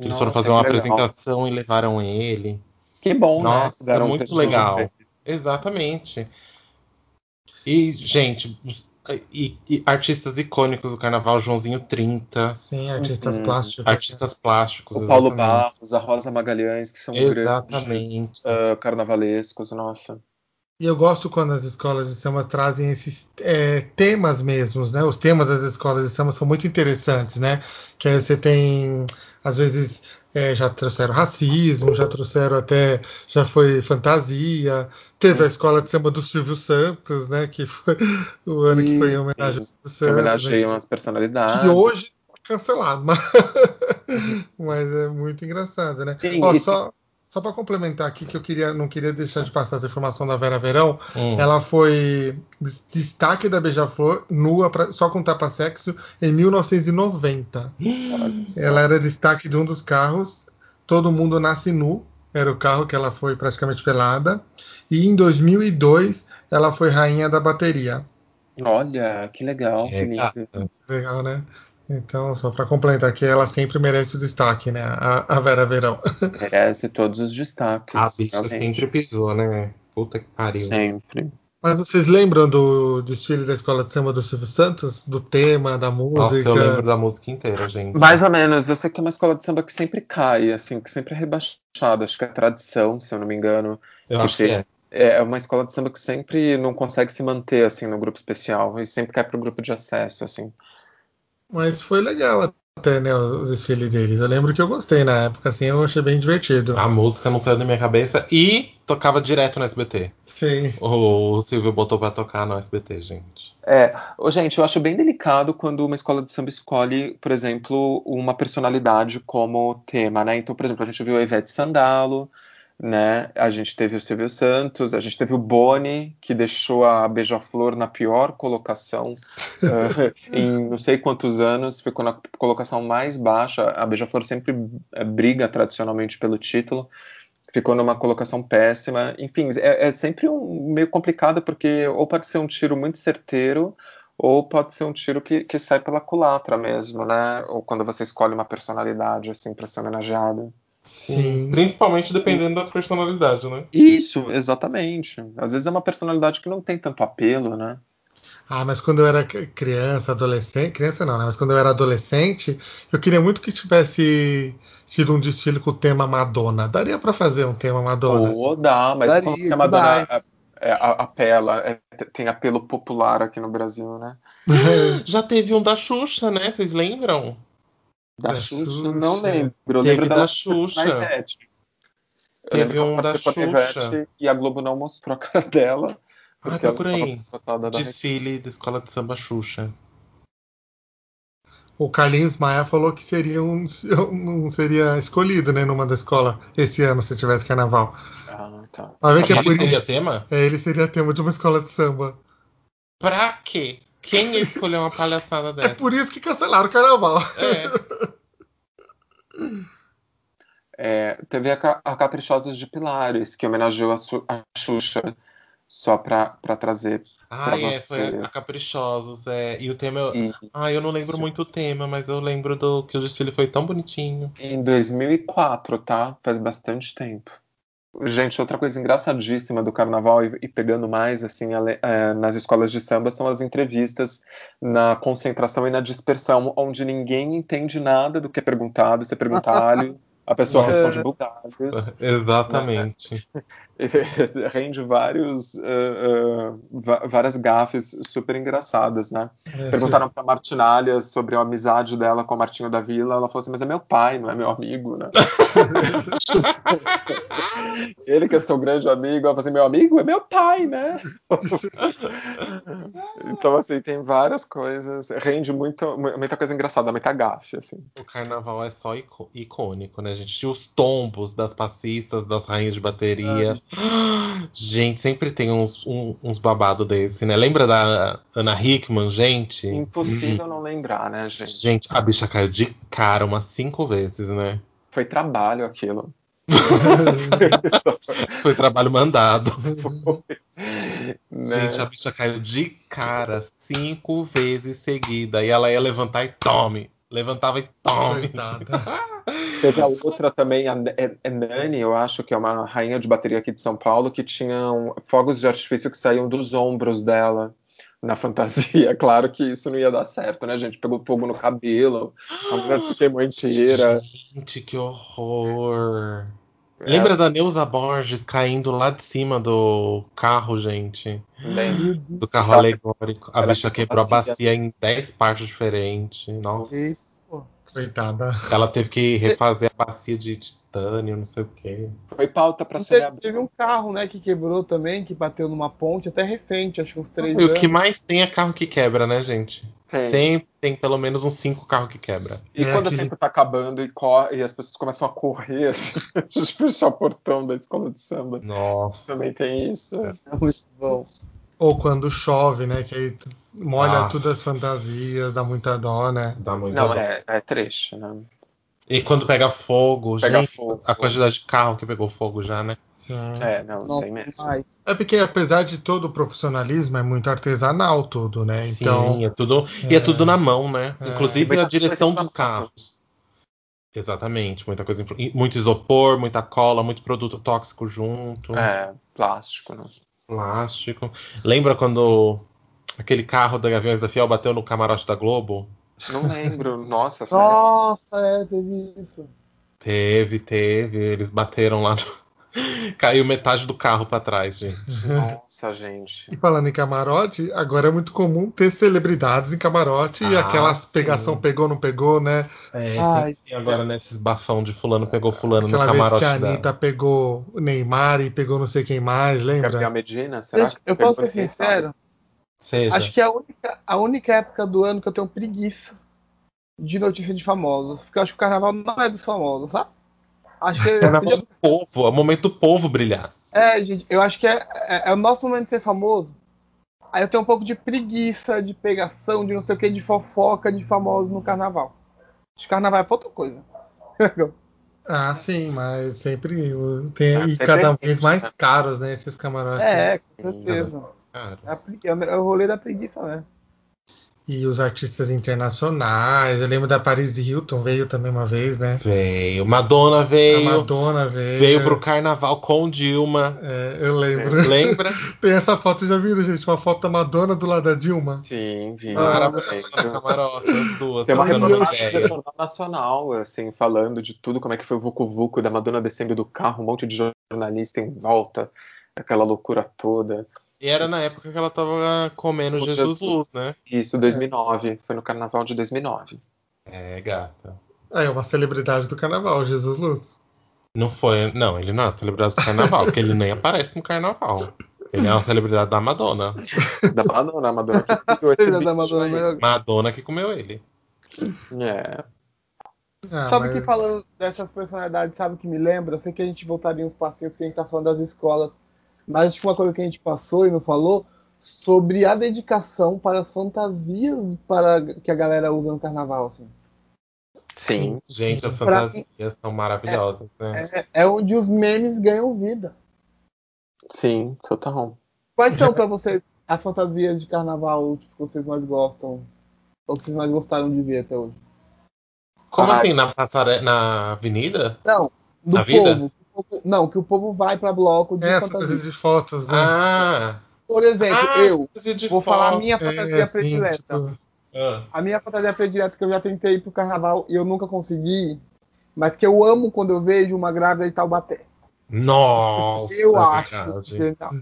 que Eles foram Nossa, fazer uma que legal. apresentação e levaram ele. Que bom, Nossa, né? Um muito legal. Exatamente. E, gente, e, e artistas icônicos do carnaval, Joãozinho 30, Sim, artistas Uhum. plásticos. artistas plásticos, O Paulo. Barros, a Rosa Magalhães, que são Exatamente. grandes ah, carnavalescos, nossa. E eu gosto quando as escolas de samba trazem esses é, temas mesmos, né? Os temas das escolas de samba são muito interessantes, né? Que aí você tem, às vezes, é, já trouxeram racismo, já trouxeram até, já foi fantasia. Teve a escola de samba do Silvio Santos, né? Que foi o ano que foi em homenagem ao Silvio Santos. homenageiam né? as personalidades. Que hoje tá cancelado, mas, mas é muito engraçado, né? Sim, Ó, e- só só para complementar aqui que eu queria, não queria deixar de passar essa informação da Vera Verão, Hum. ela foi des- destaque da Beija-Flor nua pra- só com tapa-sexo em 1990. Olha só. Ela era destaque de um dos carros. Todo mundo nasce nu. Era o carro que ela foi praticamente pelada. E em 2002 ela foi rainha da bateria. Olha, que legal, que É, lindo. gata. Legal, né? Então, só para complementar aqui, ela sempre merece o destaque, né? A, a Vera Verão. Merece todos os destaques. A bicha realmente. sempre pisou, né? Puta que pariu. Sempre. Mas vocês lembram do desfile da escola de samba do Silvio Santos? Do tema, da música? Nossa, eu lembro da música inteira, gente. Mais ou menos. Eu sei que é uma escola de samba que sempre cai, assim, que sempre é rebaixada. Acho que é tradição, se eu não me engano. eu acho que é. É uma escola de samba que sempre não consegue se manter, assim, no grupo especial. E sempre cai pro grupo de acesso, assim. Mas foi legal até, né, o desfile deles. Eu lembro que eu gostei na época, assim, eu achei bem divertido. A música não saiu da minha cabeça e tocava direto no SBT. Sim. O Silvio botou pra tocar no SBT, gente. É, ô, gente, eu acho bem delicado quando uma escola de samba escolhe, por exemplo, uma personalidade como tema, né? Então, por exemplo, a gente viu a Ivete Sangalo, né? A gente teve o Silvio Santos, a gente teve o Boni, que deixou a Beija-Flor na pior colocação eh, em não sei quantos anos, ficou na colocação mais baixa. A Beija-Flor sempre eh, briga tradicionalmente pelo título. Ficou numa colocação péssima. Enfim, é, é sempre um, meio complicado, porque ou pode ser um tiro muito certeiro, ou pode ser um tiro que, que sai pela culatra mesmo, né? Ou quando você escolhe uma personalidade assim para ser homenageada. Sim. Principalmente dependendo da personalidade, né? Isso, exatamente. Às vezes é uma personalidade que não tem tanto apelo, né? Ah, mas quando eu era criança, adolescente, criança não, né? Mas quando eu era adolescente, eu queria muito que tivesse tido um desfile com o tema Madonna. Daria pra fazer um tema Madonna. Ou dá, mas Daria, como a Madonna é, é, apela, é, tem apelo popular aqui no Brasil, né? Já teve um da Xuxa, né? Vocês lembram? Da Da Xuxa, Xuxa. não lembro. Eu Teve lembro da dela Xuxa. na Ivete. Teve um da da Xuxa. Ivete E a Globo não mostrou a cara dela. Ah, procura aí. da Desfile da escola de samba Xuxa. O Carlinhos Maia falou que seria um, um- seria escolhido, né, numa da escola esse ano se tivesse carnaval. Ah, tá. Vai ver que é Ele por seria tema? É, ele seria tema de uma escola de samba. Pra quê? Quem ia escolher uma palhaçada É dessa? por isso que cancelaram o carnaval. É. É, teve a, a Caprichosos de Pilares, que homenageou a, Su- a Xuxa, só pra, pra trazer. Ai, Pra é, foi você. a Caprichosos, é. E o tema. eu- E, Ai, eu não lembro muito o tema, mas eu lembro do que o desfile foi tão bonitinho. em 2004, tá? Faz bastante tempo. Gente, outra coisa engraçadíssima do carnaval e, e pegando mais assim ale- é, nas escolas de samba são as entrevistas na concentração e na dispersão, onde ninguém entende nada do que é perguntado. Você pergunta alho, a pessoa Nossa. responde bugalhos. Exatamente. Rende vários, uh, uh, várias gafes super engraçadas, né? É, Perguntaram pra Martinalha sobre a amizade dela com o Martinho da Vila. Ela falou assim: Mas é meu pai, não é meu amigo, né? Ele que é seu grande amigo. Ela falou assim: Meu amigo é meu pai, né? então, assim, tem várias coisas. Rende muito, muita coisa engraçada, muita gafe, assim. O carnaval é só icô- icônico, né, gente? Tinha os tombos das passistas, das rainhas de bateria. Gente, sempre tem uns, um- uns babado desse, né? Lembra da Ana Hickman, gente? Impossível não lembrar, né, gente? Gente, a bicha caiu de cara umas cinco vezes, né? Foi trabalho aquilo. Foi trabalho mandado. Né? Gente, a bicha caiu de cara cinco vezes seguida. E ela ia levantar e tome. Levantava e tome. Teve a outra também, a é, é Nani, eu acho que é uma rainha de bateria aqui de São Paulo, que tinha um- fogos de artifício que saíam dos ombros dela na fantasia. Claro que isso não ia dar certo, né, gente? Pegou fogo no cabelo, a mulher se queimou inteira. Gente, que horror. É, Lembra da Neuza Borges caindo lá de cima do carro, gente? lembro. Do carro alegórico. A bicha quebrou a bacia. bacia em 10 partes diferentes. Nossa. Coitada. Ela teve que refazer a bacia de titânio, não sei o quê. Foi pauta pra Teve, Sônia teve um carro, né, que quebrou também, que bateu numa ponte, até recente, acho que uns três E o anos. que mais tem é carro que quebra, né, gente? Tem. Sempre tem pelo menos uns 5 carros que quebra. E É quando aquele- o tempo tá acabando e, co- e as pessoas começam a correr, assim, a gente fechar o portão da escola de samba. Nossa. Também tem isso. É muito bom. Ou quando chove, né? Que aí molha Ah. tudo as fantasias, dá muita dó, né? Dá muito Não, dó. é, é trecho, né? E quando pega fogo, Pega gente, fogo. a quantidade de carro que pegou fogo já, né? Sim. É, não, Nossa, sei mesmo. É porque apesar de todo o profissionalismo, é muito artesanal tudo, né? Então, Sim, é tudo, e é tudo na mão, né? É. Inclusive Muita a direção dos carros. Exatamente, muita coisa, muito isopor, muita cola, muito produto tóxico junto, É, plástico, né? Plástico. Lembra quando aquele carro da Gaviões da Fiel bateu no camarote da Globo? Não lembro. Nossa, sério. Nossa, é, teve isso. Teve, teve, eles bateram lá. no- Caiu metade do carro pra trás, gente. Nossa, gente. e falando em camarote, agora é muito comum ter celebridades em camarote e Ah, aquelas sim. pegação pegou, não pegou, né? É, Ai. agora nesses bafão de fulano pegou fulano no Aquela vez camarote que a dela. Anitta pegou Neymar e pegou não sei quem mais, Gabriel lembra? Medina, será Gente, que eu posso ser sincero, Seja. acho que é a única, a única época do ano que eu tenho preguiça de notícia de famosos. Porque eu acho que o carnaval não é dos famosos, sabe? Acho que Carnaval do povo, é o momento do povo brilhar. É, gente, eu acho que é, é, é o nosso momento de ser famoso. Aí eu tenho um pouco de preguiça, de pegação, de não sei o que, de fofoca de famosos no carnaval. Acho que carnaval é pra outra coisa. Ah, sim, mas sempre tem Ah, e cada tem, vez mais né? caros, né? Esses camarotes. é, com certeza. É, é o rolê da preguiça, né? E os artistas internacionais. Eu lembro da Paris Hilton, veio também uma vez, né? veio. Madonna A veio. Madonna veio. Veio pro carnaval com Dilma. É, eu lembro. Lembra? Tem essa foto, vocês já viram, gente? Uma foto da Madonna do lado da Dilma. Sim, vi. Maravilhosa no lembro. camarote, as duas. Tem uma trocando reportagem do ideia. Jornal Nacional, assim, falando de tudo, como é que foi o Vucu Vucu da Madonna descendo do carro, um monte de jornalista em volta, aquela loucura toda. E era na época que ela tava comendo Com Jesus Jesus. Luz, né? Isso, 2009, foi no carnaval de 2009. É, gata. Aí, é uma celebridade do carnaval, Jesus Luz. Não foi. Não, ele não é celebridade do carnaval, porque ele nem aparece no carnaval. Ele é uma celebridade da Madonna. Da Madonna, a Madonna que criou esse Celebridade da Madonna. Madonna que comeu ele. É. Ah, sabe mas- que falando dessas personalidades, sabe o que me lembra? Eu sei que a gente voltaria uns passinhos que a gente tá falando das escolas, mas acho que uma coisa que a gente passou e não falou sobre a dedicação para as fantasias para que a galera usa no carnaval, assim. Sim. Gente, as Pra fantasias são maravilhosas, né? É, é onde os memes ganham vida. Sim, total. Quais são para vocês as fantasias de carnaval tipo, que vocês mais gostam? Ou que vocês mais gostaram de ver até hoje? Como Ai. assim, na, passare... na avenida? Não, do Na vida? povo. O povo- Não, que o povo vai para bloco de É, as fantasia. fantasias de fotos, né? Ah! Por exemplo, ah, eu vou falar a minha fantasia É, predileta. tipo, Ah. A minha fantasia predileta que eu já tentei ir pro carnaval e eu nunca consegui, mas que eu amo quando eu vejo uma grávida de Taubaté. Nossa! Eu é acho genial.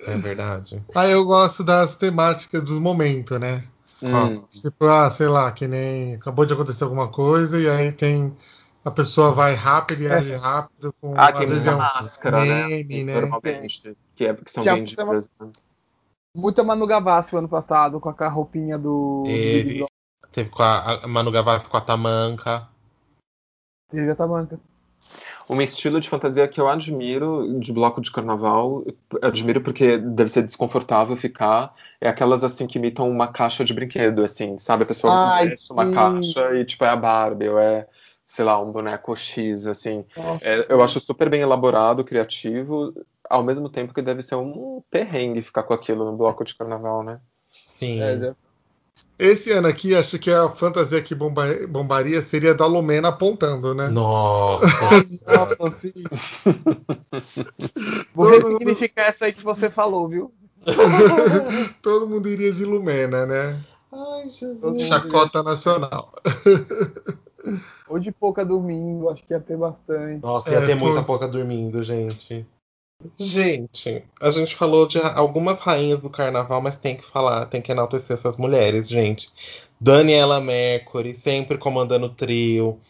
é verdade. Aí eu gosto das temáticas dos momentos, né? Hum. Tipo, ah, sei lá, que nem acabou de acontecer alguma coisa e aí tem a pessoa vai rápido e age rápido com Ah, às tem vezes muita é um máscara, né? meme, né? Normalmente. Que, é, que são Já vendidas. né? Muita Manu Gavassi o ano passado com a roupinha do, do Teve, Brother. teve com a, a Manu Gavassi com a Tamanca. Teve a Tamanca. Um estilo de fantasia que eu admiro de bloco de carnaval, admiro porque deve ser desconfortável ficar, é aquelas assim que imitam uma caixa de brinquedo, assim, sabe? A pessoa Ai, uma caixa e tipo é a Barbie, ou é, sei lá, um boneco X, assim. É, eu acho super bem elaborado, criativo, ao mesmo tempo que deve ser um perrengue ficar com aquilo no bloco de carnaval, né? Sim. É, Esse ano aqui, acho que a fantasia que bomba- bombaria seria da Lumena apontando, né? Nossa! Vou ressignificar essa aí que você falou, viu? Todo mundo iria de Lumena, né? Ai, Jesus. Chacota nacional. Ou de pouca dormindo, acho que ia ter bastante. Nossa, ia É, ter pô. muita pouca dormindo, gente. Gente, a gente falou de algumas rainhas do carnaval, mas tem que falar, tem que enaltecer essas mulheres, gente. Daniela Mercury, sempre comandando o trio.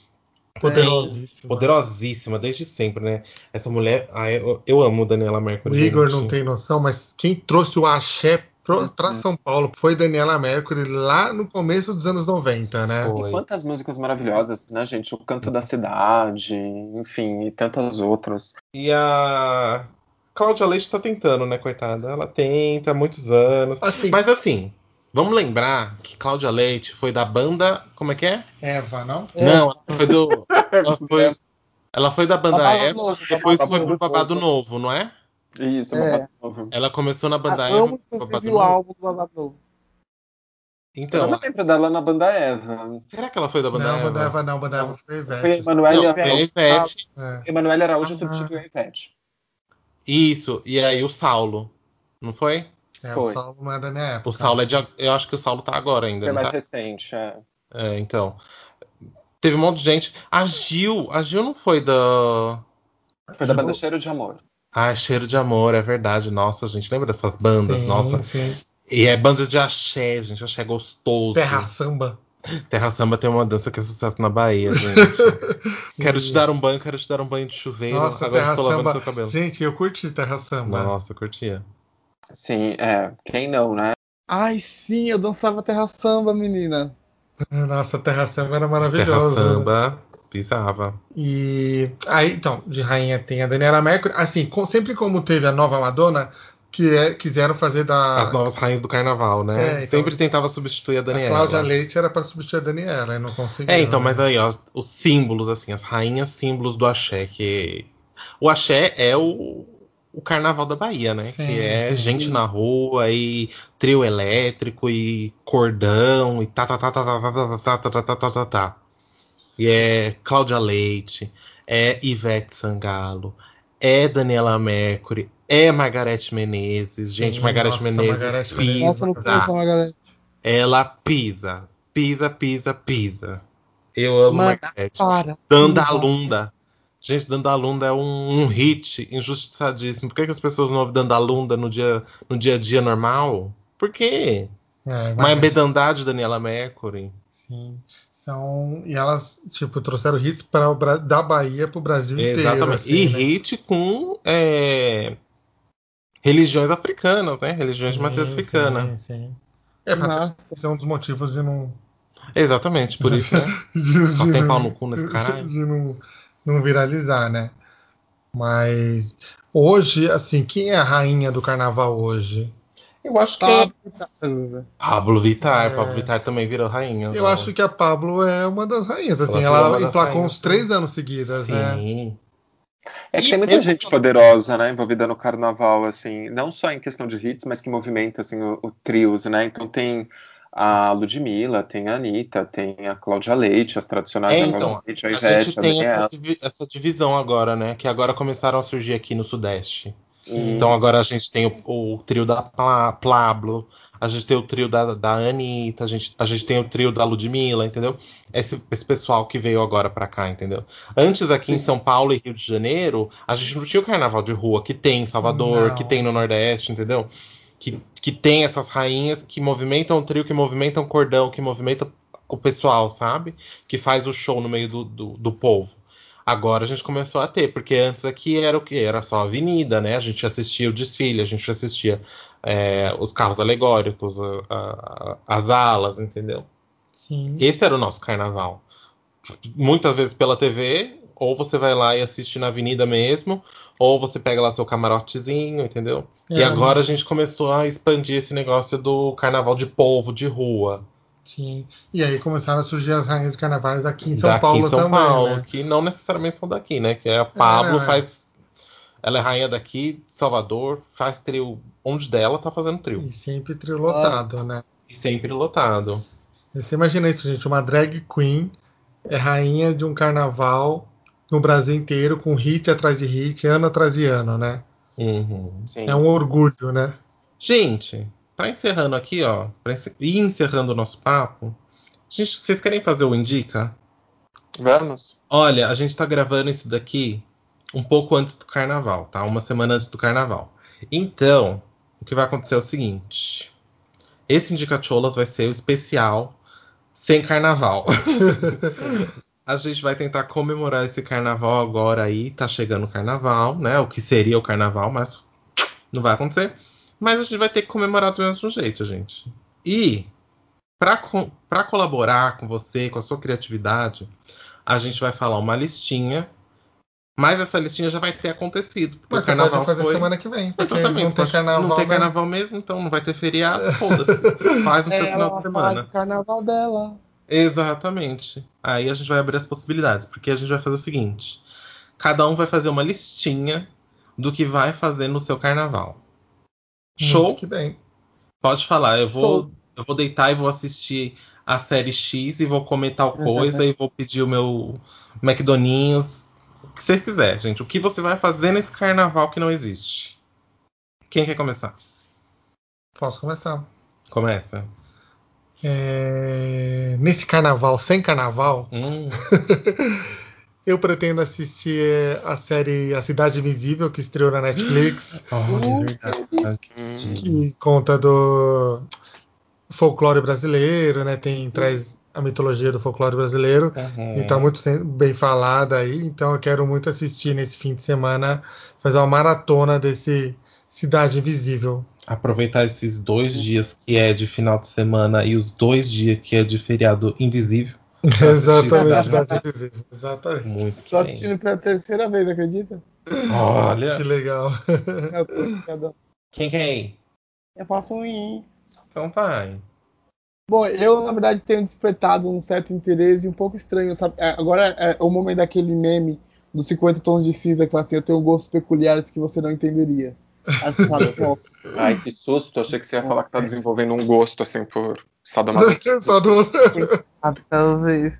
Poderosíssima. Poderosíssima, desde sempre, né? Essa mulher. ai, eu, eu amo Daniela O Mercury. Igor gente. não tem noção, mas quem trouxe o axé pro- pra São Paulo foi Daniela Mercury lá no começo dos anos 90, né? Foi. E quantas músicas maravilhosas, né, gente? O Canto da Cidade, enfim, e tantas outras. E a Cláudia Leite tá tentando, né, coitada? Ela tenta há muitos anos. Assim, Mas assim, vamos lembrar que Cláudia Leite foi da banda. Como é que é? Eva, não? Não, ela foi do. Ela foi, ela foi da banda Babado Eva, Novo, depois Babado foi pro Novo. Babado Novo, não é? Isso, É. novo. Ela começou na banda Ah, Eva, amo o álbum do Babado Novo. Eu Então, não lembro dela na banda Eva. será que ela foi da banda Não, Eva? Banda Eva não, Banda Eva foi a Ivete. Emanuele foi a Araújo. Ivete. É. Emanuele Araújo Ah. substituiu a Ivete. Isso, e aí o Saulo. Não foi? É, o Foi. Saulo não é da minha época. O Saulo é de. Eu acho que o Saulo tá agora ainda, Foi não mais tá? recente, é. É, então. Teve um monte de gente. A Gil, a Gil não foi da. Foi da banda Cheiro de Amor. Ah, Cheiro de Amor, é verdade. Nossa, gente, lembra dessas bandas? Sim, Nossa. sim. E é banda de axé, gente. Axé gostoso. Terra Samba. Terra Samba tem uma dança que é sucesso na Bahia, gente. quero te dar um banho, quero te dar um banho de chuveiro. Nossa, Agora Terra estou lavando Samba. seu cabelo. Gente, eu curti Terra Samba. Nossa, curtia. Sim, é. Quem não, né? Ai, sim, eu dançava terra samba, menina. Nossa, Terra Samba era Terra maravilhoso. Samba pisava. E aí, então, de rainha tem a Daniela Mercury. Assim, com- sempre como teve a nova Madonna, que é- quiseram fazer da. As novas rainhas do carnaval, né? É, então- Sempre tentava substituir a a Daniela. Cláudia Leite era para substituir a Daniela, e não conseguiu. É, então, né? mas aí, ó, os símbolos, assim, as rainhas símbolos do axé, que. O axé é o, o carnaval da Bahia, né? Sim, que é sim. gente na rua e trio elétrico e cordão e tá, tá, tá, tá, tá, tá, tá, tá, tá, tá, tá, tá, tá, tá. E é Cláudia Leite, é Ivete Sangalo, é Daniela Mercury, é Margarete Menezes. Gente, nossa, Menezes pisa. Nossa, Margareth. Ela pisa, pisa, pisa, pisa. Eu amo Mano, Margarete. Para. Dandalunda. Gente, Dandalunda é um, um hit injustiçadíssimo. Por que, que as pessoas não ouvem Dandalunda no dia, no dia a dia normal? Por quê? É, Uma mas- embedandade Daniela Mercury. Sim. São, e elas, tipo, trouxeram hits para o Bra- da Bahia pro Brasil inteiro. Exatamente. assim, e né? hit com é, religiões africanas, né? Religiões de matriz Sim, africana. sim, sim. É, pra Nossa. esse é um dos motivos de não. Exatamente, por isso, né? De, Só de tem não- pau no cu nesse caralho. De não, não viralizar, né? Mas hoje, assim, quem é a rainha do carnaval hoje? Eu acho que Pablo é Vittar. Pablo Vittar. É. Pablo Vittar também virou rainha. Eu né? acho que a Pablo é uma das rainhas, assim, Ela emplacou uns três anos seguidas, né? Sim. É que E tem muita gente quando- poderosa, né, envolvida no carnaval, assim, não só em questão de hits, mas que movimenta, assim, o, o trios, né, então tem a Ludmilla, tem a Anitta, tem a Cláudia Leite, as tradicionais É, da então, Cláudia Leite, a A Ivete, gente a tem essa, Daniela. divi- essa divisão agora, né? Que agora começaram a surgir aqui no Sudeste. Hum, Então agora a gente tem o, o trio da Pla- Pablo, a gente tem o trio da, da Anitta, a gente, a gente tem o trio da Ludmilla, entendeu? Esse, esse pessoal que veio agora pra cá, entendeu? Antes aqui em São Paulo e Rio de Janeiro, a gente não tinha o carnaval de rua que tem em Salvador, Não. que tem no Nordeste, entendeu? Que, que tem essas rainhas que movimentam o trio, que movimentam o cordão, que movimentam o pessoal, sabe? Que faz o show no meio do, do, do povo. Agora a gente começou a ter, porque antes aqui era o que? Era só avenida, né? A gente assistia o desfile, a gente assistia é, os carros alegóricos, a- a- as alas, entendeu? Sim. Esse era o nosso carnaval. Muitas vezes pela TV, ou você vai lá e assiste na avenida mesmo, ou você pega lá seu camarotezinho, entendeu? E É, agora a gente começou a expandir esse negócio do carnaval de povo, de rua. Sim. E aí começaram a surgir as rainhas de carnavais aqui em São daqui Paulo em São também, Paulo, né? que não necessariamente são daqui, né? Que é a Pablo é. faz. Ela é rainha daqui, Salvador, faz trio. Onde dela tá fazendo trio. E sempre trio lotado, né? E sempre lotado. E Você imagina isso, gente? Uma drag queen é rainha de um carnaval no Brasil inteiro, com hit atrás de hit, ano atrás de ano, né? Uhum. sim. É um orgulho, né? Gente, pra encerrando aqui, ó, ir encerrando o nosso papo, gente, vocês querem fazer o Indica? Vamos? Olha, a gente tá gravando isso daqui um pouco antes do carnaval, tá? Uma semana antes do carnaval. Então, o que vai acontecer é o seguinte: esse Indicacholas vai ser o especial sem carnaval. a gente vai tentar comemorar esse carnaval agora aí, tá chegando o carnaval, né? O que seria o carnaval, mas não vai acontecer. Mas a gente vai ter que comemorar do mesmo jeito, gente. E para co pra colaborar com você, com a sua criatividade, a gente vai falar uma listinha. Mas essa listinha já vai ter acontecido. Porque Mas o você carnaval pode fazer foi... semana que vem, porque Exatamente, não tem carnaval. não tem carnaval mesmo, então não vai ter feriado. Foda-se. Faz no seu final de faz semana. o carnaval dela. Exatamente. Aí a gente vai abrir as possibilidades, porque a gente vai fazer o seguinte: cada um vai fazer uma listinha do que vai fazer no seu carnaval. Show? Muito que bem. Pode falar. Eu vou, Show. eu vou deitar e vou assistir a série X e vou comer tal coisa e vou pedir o meu McDonald's. O que vocês quiserem, gente. O que você vai fazer nesse carnaval que não existe? Quem quer começar? Posso começar. Começa. É, Nesse carnaval, sem carnaval, Hum, eu pretendo assistir a série A Cidade Invisível, que estreou na Netflix, verdade. que conta do folclore brasileiro, né? Tem, traz a mitologia do folclore brasileiro. Uhum. E tá muito bem falada aí, então eu quero muito assistir nesse fim de semana, fazer uma maratona desse Cidade Invisível. Aproveitar esses dois dias que é de final de semana e os dois dias que é de feriado invisível. Exatamente, Invisível. Exatamente. Muito que Tô bem. assistindo pela terceira vez, acredita? Olha. Que legal. Ficando- Quem que é aí? eu faço um i. Então vai. Bom, eu na verdade tenho despertado um certo interesse um pouco estranho, sabe? É, Agora é o momento daquele meme dos 50 tons de cinza que fala assim, eu tenho gostos peculiares que você não entenderia. Sabe, nossa, Ai, que susto. Achei que você ia falar que tá desenvolvendo um gosto, assim, por sadomasoquismo. Só do- sabe, talvez.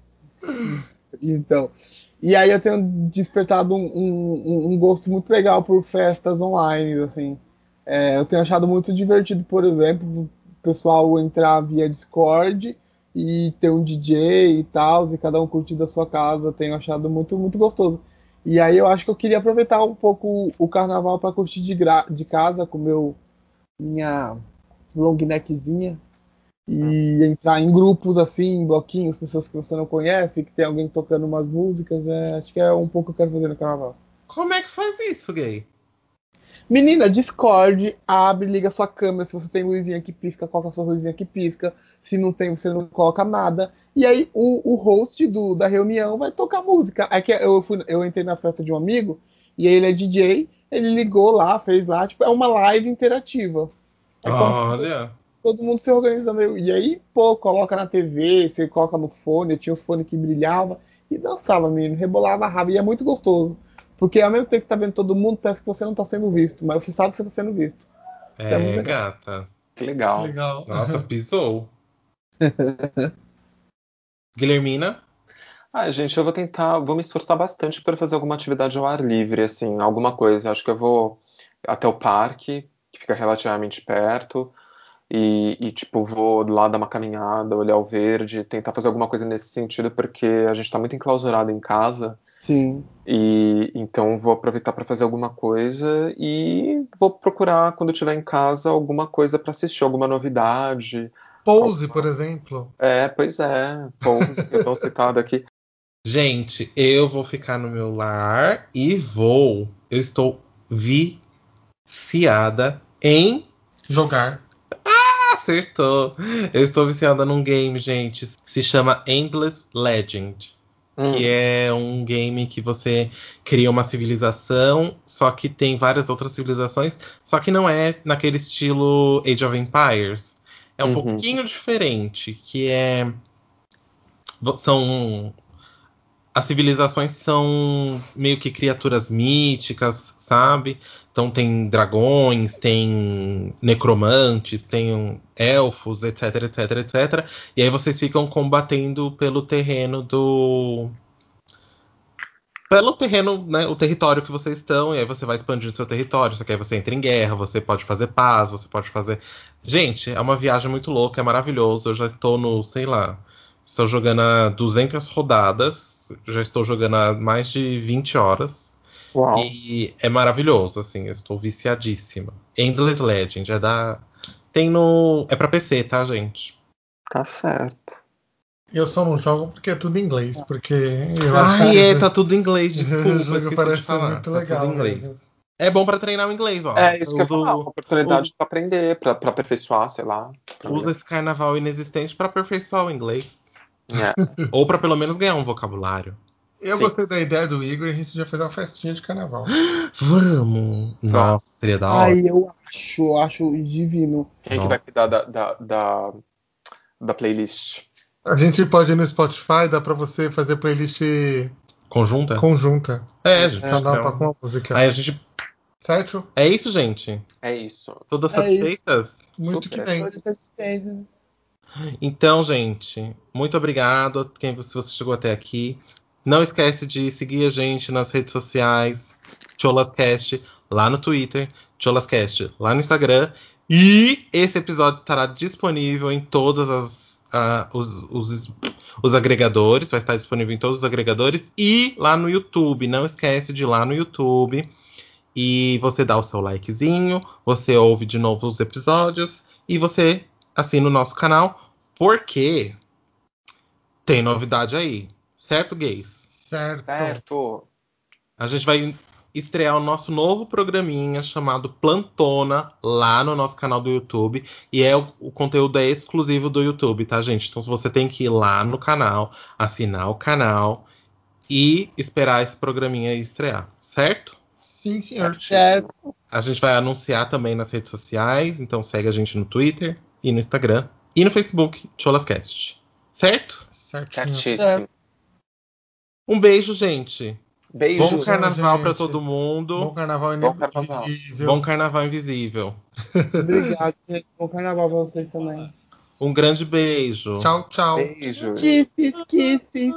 Então, e aí eu tenho despertado um, um- um gosto muito legal por festas online, assim. É, eu tenho achado muito divertido, por exemplo, o pessoal entrar via Discord e ter um DJ e tal, e cada um curtir da sua casa, tenho achado muito, muito gostoso. E aí eu acho que eu queria aproveitar um pouco o carnaval para curtir de, de casa com meu minha long neckzinha e entrar em grupos assim, em bloquinhos, pessoas que você não conhece, que tem alguém tocando umas músicas, é, acho que é um pouco que eu quero fazer no carnaval. Como é que faz isso, gay? Menina, Discord, abre, liga sua câmera. Se você tem luzinha que pisca, coloca sua luzinha que pisca. Se não tem, você não coloca nada. E aí o, o host do, da reunião vai tocar música. Aí que eu, fui, eu entrei na festa de um amigo, e aí ele é DJ, ele ligou lá, fez lá, tipo, é uma live interativa. É Olha. Todo mundo se organizando. E aí, pô, coloca na TV, você coloca no fone, tinha os fones que brilhava e dançava, menino, rebolava a raba. E é muito gostoso. Porque ao mesmo tempo que tá vendo todo mundo, parece que você não tá sendo visto, mas você sabe que você tá sendo visto. É É, gata. Que legal. Legal. Nossa, pisou. Guilhermina? Ah, gente, eu vou tentar, vou me esforçar bastante para fazer alguma atividade ao ar livre, assim, alguma coisa. Acho que eu vou até o parque, que fica relativamente perto, e, e, tipo, vou lá dar uma caminhada, olhar o verde, tentar fazer alguma coisa nesse sentido, porque a gente tá muito enclausurado em casa, Sim. e então vou aproveitar para fazer alguma coisa e vou procurar, quando estiver em casa, alguma coisa para assistir, alguma novidade. Pose, por exemplo. É, pois é, Pose, que eu tô citado aqui. Gente, eu vou ficar no meu lar e vou. Eu estou viciada em. Jogar. Acertou! Eu estou viciada num game, gente, que se chama Endless Legend. Hum, Que é um game que você cria uma civilização, só que tem várias outras civilizações, só que não é naquele estilo Age of Empires. É um Uhum. pouquinho diferente, que é. São. As civilizações são meio que criaturas míticas, sabe? Então tem dragões, tem necromantes, tem elfos, etc, etc, etc. E aí vocês ficam combatendo pelo terreno do. Pelo terreno, né? O território que vocês estão, e aí você vai expandindo seu território. Só que aí você entra em guerra, você pode fazer paz, você pode fazer. Gente, é uma viagem muito louca, é maravilhoso. Eu já estou no, sei lá, estou jogando há 200 rodadas, já estou jogando há mais de 20 horas. Uau. E é maravilhoso, assim, eu estou viciadíssima. Endless Legend, é da. Tem no. É pra PC, tá, gente? Tá certo. Eu só não jogo porque é tudo em inglês, porque eu acho Ai, que é, tá tudo em inglês, desculpa, o jogo parece de muito tá legal. tudo em inglês. É bom pra treinar o inglês, ó. É, isso que eu ia uso, falar, uma oportunidade uso- para aprender, para aperfeiçoar, sei lá. usa esse carnaval inexistente pra aperfeiçoar o inglês. É. Ou pra pelo menos ganhar um vocabulário. Eu Sim. gostei da ideia do Igor e a gente já fez uma festinha de carnaval. Vamos! Nossa, seria da hora. Ai, eu acho, eu acho divino. Quem que vai cuidar da, da, da, da playlist? A gente pode ir no Spotify, dá pra você fazer playlist Conjunta? conjunta. É, a gente. Cada um não. toca uma música. Aí a gente. Certo? É isso, gente. É isso. Todas É isso. satisfeitas? Muito Super. que bem. Todas. Então, gente, muito obrigado a quem se você chegou até aqui. Não esquece de seguir a gente nas redes sociais, Cholascast, lá no Twitter, Cholascast, lá no Instagram. E esse episódio estará disponível em todas as ah, os, os, os agregadores, vai estar disponível em todos os agregadores e lá no YouTube. Não esquece de ir lá no YouTube e você dá o seu likezinho, você ouve de novo os episódios e você assina o nosso canal, porque tem novidade aí, certo, gays? Certo. Certo. A gente vai estrear o nosso novo programinha chamado Plantona lá no nosso canal do YouTube. E é o, o conteúdo é exclusivo do YouTube, tá, gente? Então você tem que ir lá no canal, assinar o canal e esperar esse programinha estrear, certo? Sim, senhor. Certo. A gente vai anunciar também nas redes sociais, então segue a gente no Twitter e no Instagram e no Facebook, Cholascast. Certo? Certinho. Certíssimo. Um beijo, gente. Beijo. Bom carnaval pra gente. todo mundo. Bom carnaval Bom carnaval. inevisível. Bom carnaval invisível. Obrigado, gente. Bom carnaval pra vocês também. Um grande beijo. Tchau, tchau. Beijo. Kisses, kisses.